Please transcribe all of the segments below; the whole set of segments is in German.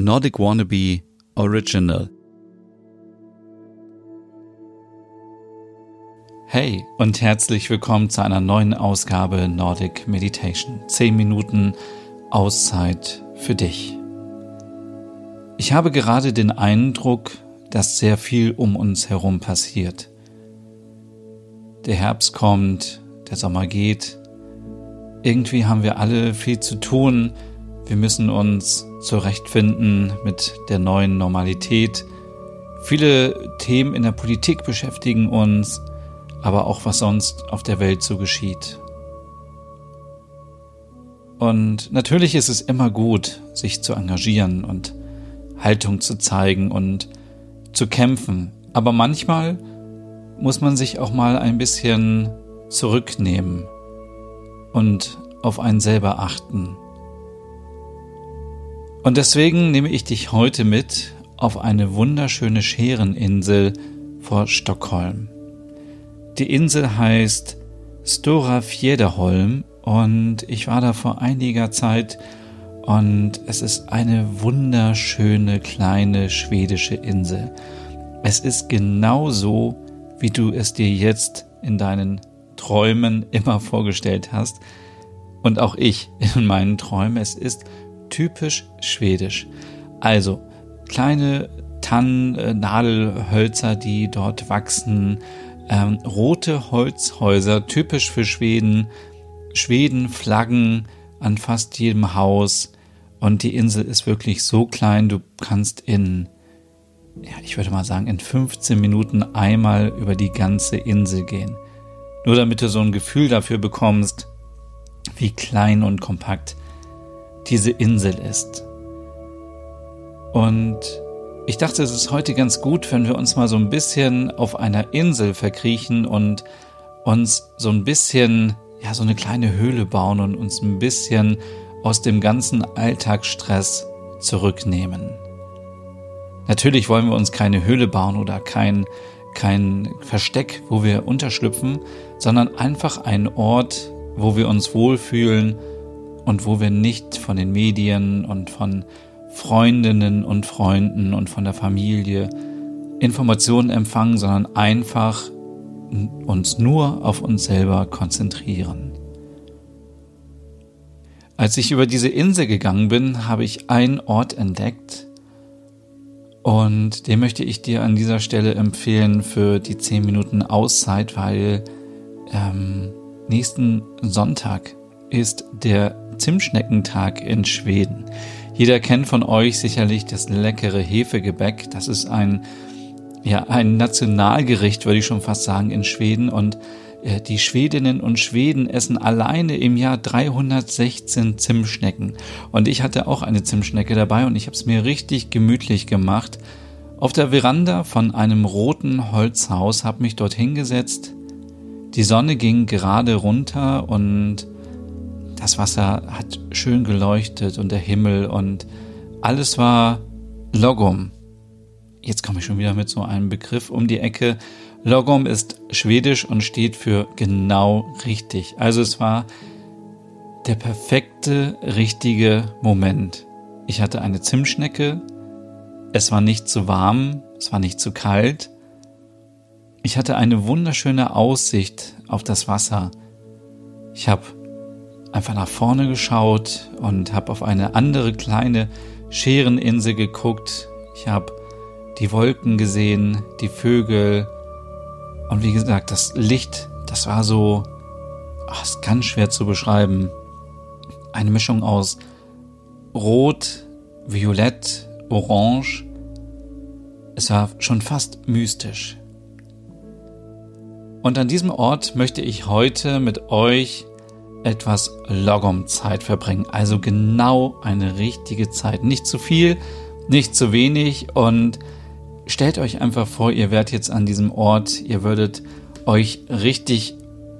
Nordic Wannabe Original. Hey und herzlich willkommen zu einer neuen Ausgabe Nordic Meditation. Zehn Minuten Auszeit für dich. Ich habe gerade den Eindruck, dass sehr viel um uns herum passiert. Der Herbst kommt, der Sommer geht. Irgendwie haben wir alle viel zu tun. Wir müssen uns zurechtfinden mit der neuen Normalität. Viele Themen in der Politik beschäftigen uns, aber auch was sonst auf der Welt so geschieht. Und natürlich ist es immer gut, sich zu engagieren und Haltung zu zeigen und zu kämpfen. Aber manchmal muss man sich auch mal ein bisschen zurücknehmen und auf einen selber achten. Und deswegen nehme ich dich heute mit auf eine wunderschöne Schereninsel vor Stockholm. Die Insel heißt Stora Fjederholm und ich war da vor einiger Zeit und es ist eine wunderschöne kleine schwedische Insel. Es ist genau so, wie du es dir jetzt in deinen Träumen immer vorgestellt hast und auch ich in meinen Träumen. Es ist typisch schwedisch. Also kleine Tannen, äh, die dort wachsen, ähm, rote Holzhäuser, typisch für Schweden, Schweden Flaggen an fast jedem Haus und die Insel ist wirklich so klein, du kannst in, ja, ich würde mal sagen, in 15 Minuten einmal über die ganze Insel gehen. Nur damit du so ein Gefühl dafür bekommst, wie klein und kompakt diese Insel ist. Und ich dachte, es ist heute ganz gut, wenn wir uns mal so ein bisschen auf einer Insel verkriechen und uns so ein bisschen, ja, so eine kleine Höhle bauen und uns ein bisschen aus dem ganzen Alltagsstress zurücknehmen. Natürlich wollen wir uns keine Höhle bauen oder kein, kein Versteck, wo wir unterschlüpfen, sondern einfach einen Ort, wo wir uns wohlfühlen und wo wir nicht von den Medien und von Freundinnen und Freunden und von der Familie Informationen empfangen, sondern einfach uns nur auf uns selber konzentrieren. Als ich über diese Insel gegangen bin, habe ich einen Ort entdeckt und den möchte ich dir an dieser Stelle empfehlen für die 10 Minuten Auszeit, weil ähm, nächsten Sonntag ist der Zimtschneckentag in Schweden. Jeder kennt von euch sicherlich das leckere Hefegebäck. Das ist ein, ja, ein Nationalgericht, würde ich schon fast sagen, in Schweden. Und äh, die Schwedinnen und Schweden essen alleine im Jahr 316 Zimtschnecken. Und ich hatte auch eine Zimtschnecke dabei und ich habe es mir richtig gemütlich gemacht. Auf der Veranda von einem roten Holzhaus habe mich dort hingesetzt. Die Sonne ging gerade runter und das Wasser hat schön geleuchtet und der Himmel und alles war Logom. Jetzt komme ich schon wieder mit so einem Begriff um die Ecke. Logom ist schwedisch und steht für genau richtig. Also es war der perfekte, richtige Moment. Ich hatte eine Zimtschnecke. Es war nicht zu warm, es war nicht zu kalt. Ich hatte eine wunderschöne Aussicht auf das Wasser. Ich habe einfach nach vorne geschaut und habe auf eine andere kleine Schereninsel geguckt. Ich habe die Wolken gesehen, die Vögel und wie gesagt, das Licht, das war so, ach, ist ganz schwer zu beschreiben. Eine Mischung aus Rot, Violett, Orange. Es war schon fast mystisch. Und an diesem Ort möchte ich heute mit euch etwas Logom-Zeit verbringen. Also genau eine richtige Zeit. Nicht zu viel, nicht zu wenig. Und stellt euch einfach vor, ihr werdet jetzt an diesem Ort, ihr würdet euch richtig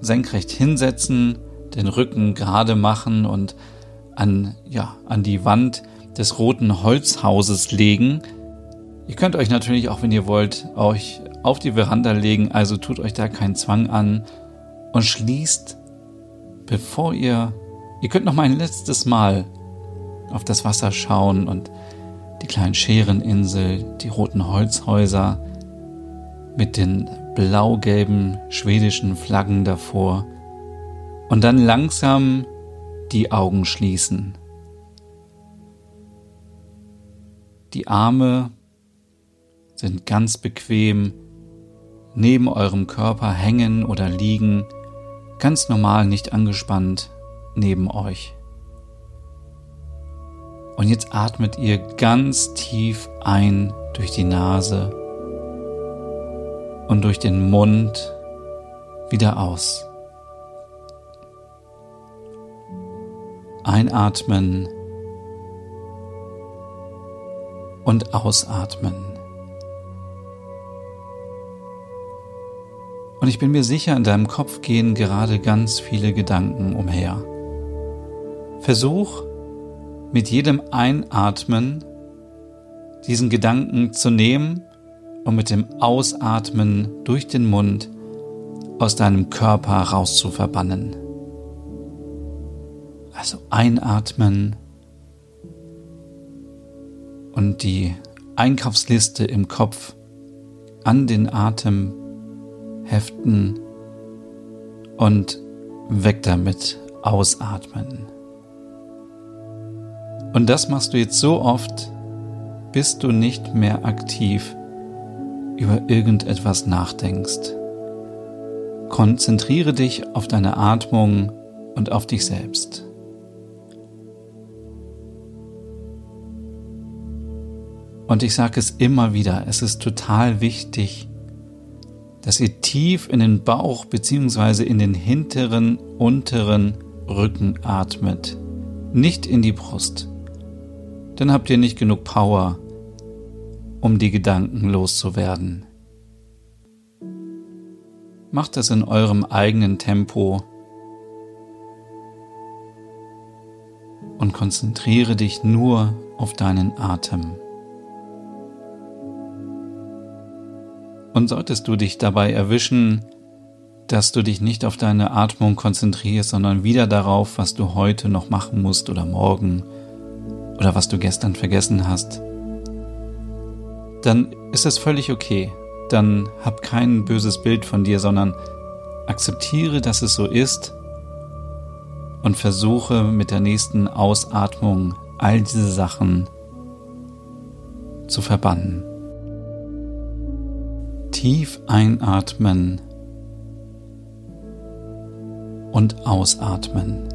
senkrecht hinsetzen, den Rücken gerade machen und an, ja, an die Wand des roten Holzhauses legen. Ihr könnt euch natürlich auch, wenn ihr wollt, euch auf die Veranda legen, also tut euch da keinen Zwang an und schließt bevor ihr, ihr könnt noch mal ein letztes Mal auf das Wasser schauen und die kleinen Schereninsel, die roten Holzhäuser mit den blau-gelben schwedischen Flaggen davor und dann langsam die Augen schließen. Die Arme sind ganz bequem neben eurem Körper hängen oder liegen, ganz normal nicht angespannt neben euch. Und jetzt atmet ihr ganz tief ein durch die Nase und durch den Mund wieder aus. Einatmen und ausatmen. Ich bin mir sicher, in deinem Kopf gehen gerade ganz viele Gedanken umher. Versuch mit jedem Einatmen diesen Gedanken zu nehmen und mit dem Ausatmen durch den Mund aus deinem Körper rauszuverbannen. Also einatmen und die Einkaufsliste im Kopf an den Atem heften und weg damit ausatmen. Und das machst du jetzt so oft, bis du nicht mehr aktiv über irgendetwas nachdenkst. Konzentriere dich auf deine Atmung und auf dich selbst. Und ich sage es immer wieder, es ist total wichtig, dass ihr tief in den Bauch bzw. in den hinteren, unteren Rücken atmet, nicht in die Brust dann habt ihr nicht genug Power, um die Gedanken loszuwerden. Macht das in eurem eigenen Tempo und konzentriere dich nur auf deinen Atem. Und solltest du dich dabei erwischen, dass du dich nicht auf deine Atmung konzentrierst, sondern wieder darauf, was du heute noch machen musst oder morgen, oder was du gestern vergessen hast, dann ist es völlig okay. Dann hab kein böses Bild von dir, sondern akzeptiere, dass es so ist und versuche mit der nächsten Ausatmung all diese Sachen zu verbannen. Tief einatmen und ausatmen.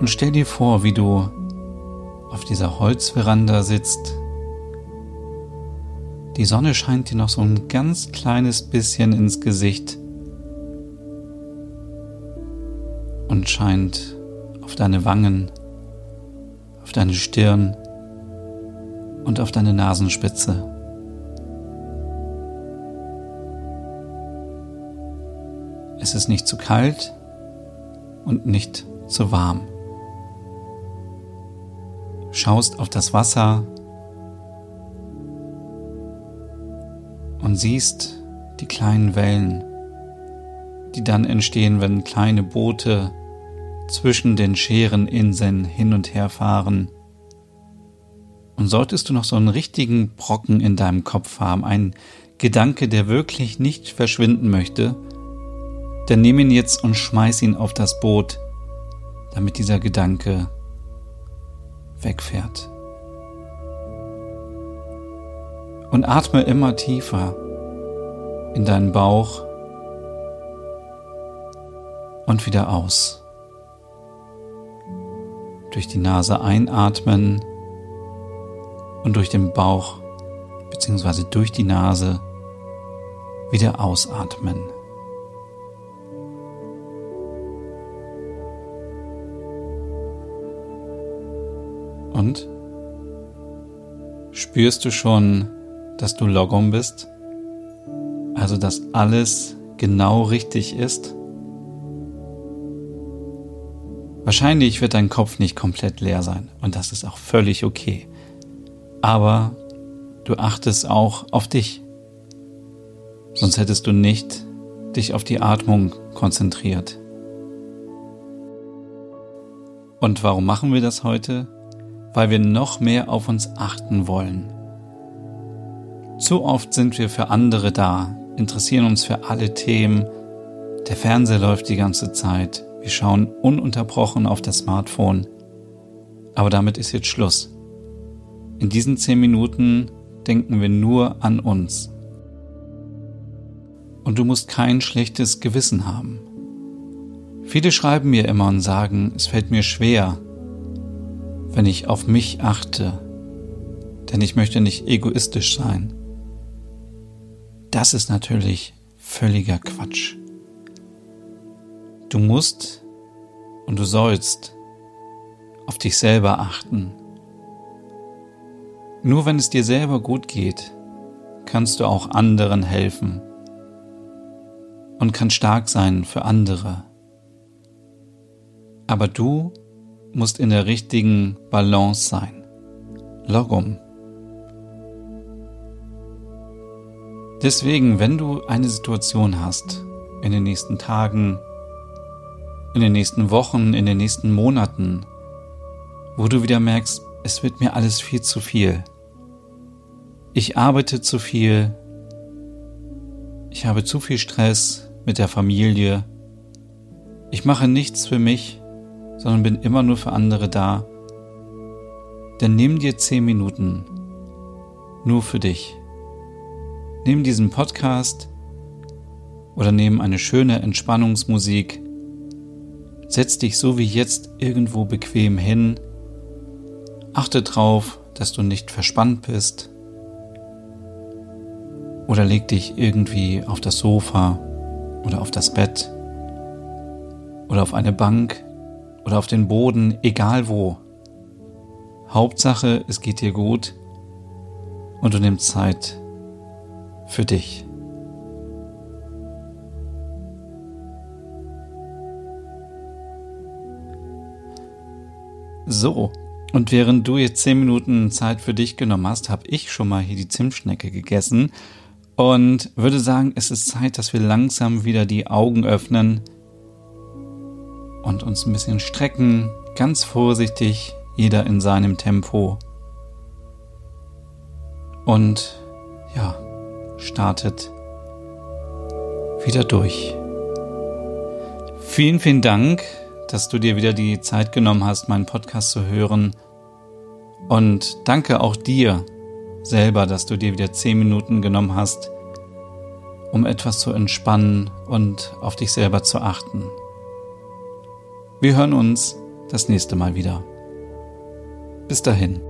Und stell dir vor, wie du auf dieser Holzveranda sitzt. Die Sonne scheint dir noch so ein ganz kleines bisschen ins Gesicht und scheint auf deine Wangen, auf deine Stirn und auf deine Nasenspitze. Es ist nicht zu kalt und nicht zu warm schaust auf das Wasser und siehst die kleinen Wellen, die dann entstehen, wenn kleine Boote zwischen den Schereninseln hin und her fahren. Und solltest du noch so einen richtigen Brocken in deinem Kopf haben, einen Gedanke, der wirklich nicht verschwinden möchte, dann nimm ihn jetzt und schmeiß ihn auf das Boot, damit dieser Gedanke wegfährt. Und atme immer tiefer in deinen Bauch und wieder aus. Durch die Nase einatmen und durch den Bauch bzw. durch die Nase wieder ausatmen. Spürst du schon, dass du Logom bist? Also, dass alles genau richtig ist? Wahrscheinlich wird dein Kopf nicht komplett leer sein und das ist auch völlig okay. Aber du achtest auch auf dich. Sonst hättest du nicht dich auf die Atmung konzentriert. Und warum machen wir das heute? Weil wir noch mehr auf uns achten wollen. Zu oft sind wir für andere da, interessieren uns für alle Themen, der Fernseher läuft die ganze Zeit, wir schauen ununterbrochen auf das Smartphone. Aber damit ist jetzt Schluss. In diesen zehn Minuten denken wir nur an uns. Und du musst kein schlechtes Gewissen haben. Viele schreiben mir immer und sagen, es fällt mir schwer, wenn ich auf mich achte, denn ich möchte nicht egoistisch sein. Das ist natürlich völliger Quatsch. Du musst und du sollst auf dich selber achten. Nur wenn es dir selber gut geht, kannst du auch anderen helfen und kann stark sein für andere. Aber du musst in der richtigen Balance sein. Logum. Deswegen, wenn du eine Situation hast in den nächsten Tagen, in den nächsten Wochen, in den nächsten Monaten, wo du wieder merkst, es wird mir alles viel zu viel. Ich arbeite zu viel. Ich habe zu viel Stress mit der Familie. Ich mache nichts für mich, sondern bin immer nur für andere da. Dann nimm dir zehn Minuten nur für dich. Nimm diesen Podcast oder nimm eine schöne Entspannungsmusik. Setz dich so wie jetzt irgendwo bequem hin. Achte drauf, dass du nicht verspannt bist. Oder leg dich irgendwie auf das Sofa oder auf das Bett oder auf eine Bank oder auf den Boden, egal wo. Hauptsache, es geht dir gut und du nimmst Zeit für dich. So, und während du jetzt zehn Minuten Zeit für dich genommen hast, habe ich schon mal hier die Zimtschnecke gegessen und würde sagen, es ist Zeit, dass wir langsam wieder die Augen öffnen und uns ein bisschen strecken, ganz vorsichtig, jeder in seinem Tempo. Und ja, startet wieder durch. Vielen, vielen Dank, dass du dir wieder die Zeit genommen hast, meinen Podcast zu hören. Und danke auch dir selber, dass du dir wieder zehn Minuten genommen hast, um etwas zu entspannen und auf dich selber zu achten. Wir hören uns das nächste Mal wieder. Bis dahin.